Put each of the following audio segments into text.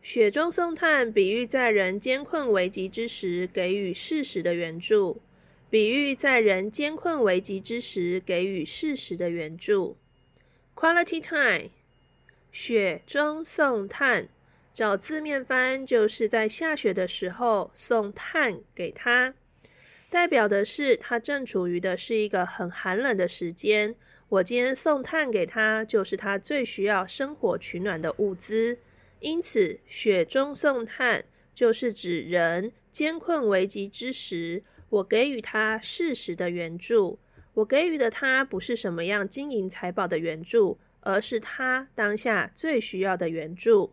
雪中送炭，比喻在人艰困危急之时给予适时的援助。比喻在人艰困危急之时给予适时的援助。Quality time，雪中送炭，找字面翻就是在下雪的时候送炭给他。代表的是他正处于的是一个很寒冷的时间，我今天送炭给他，就是他最需要生火取暖的物资。因此，雪中送炭就是指人艰困危急之时，我给予他适时的援助。我给予的他不是什么样金银财宝的援助，而是他当下最需要的援助。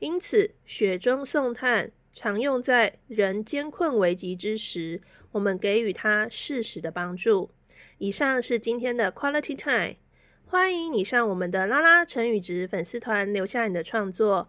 因此，雪中送炭。常用在人艰困危急之时，我们给予他适时的帮助。以上是今天的 Quality Time，欢迎你上我们的拉拉成语值粉丝团留下你的创作，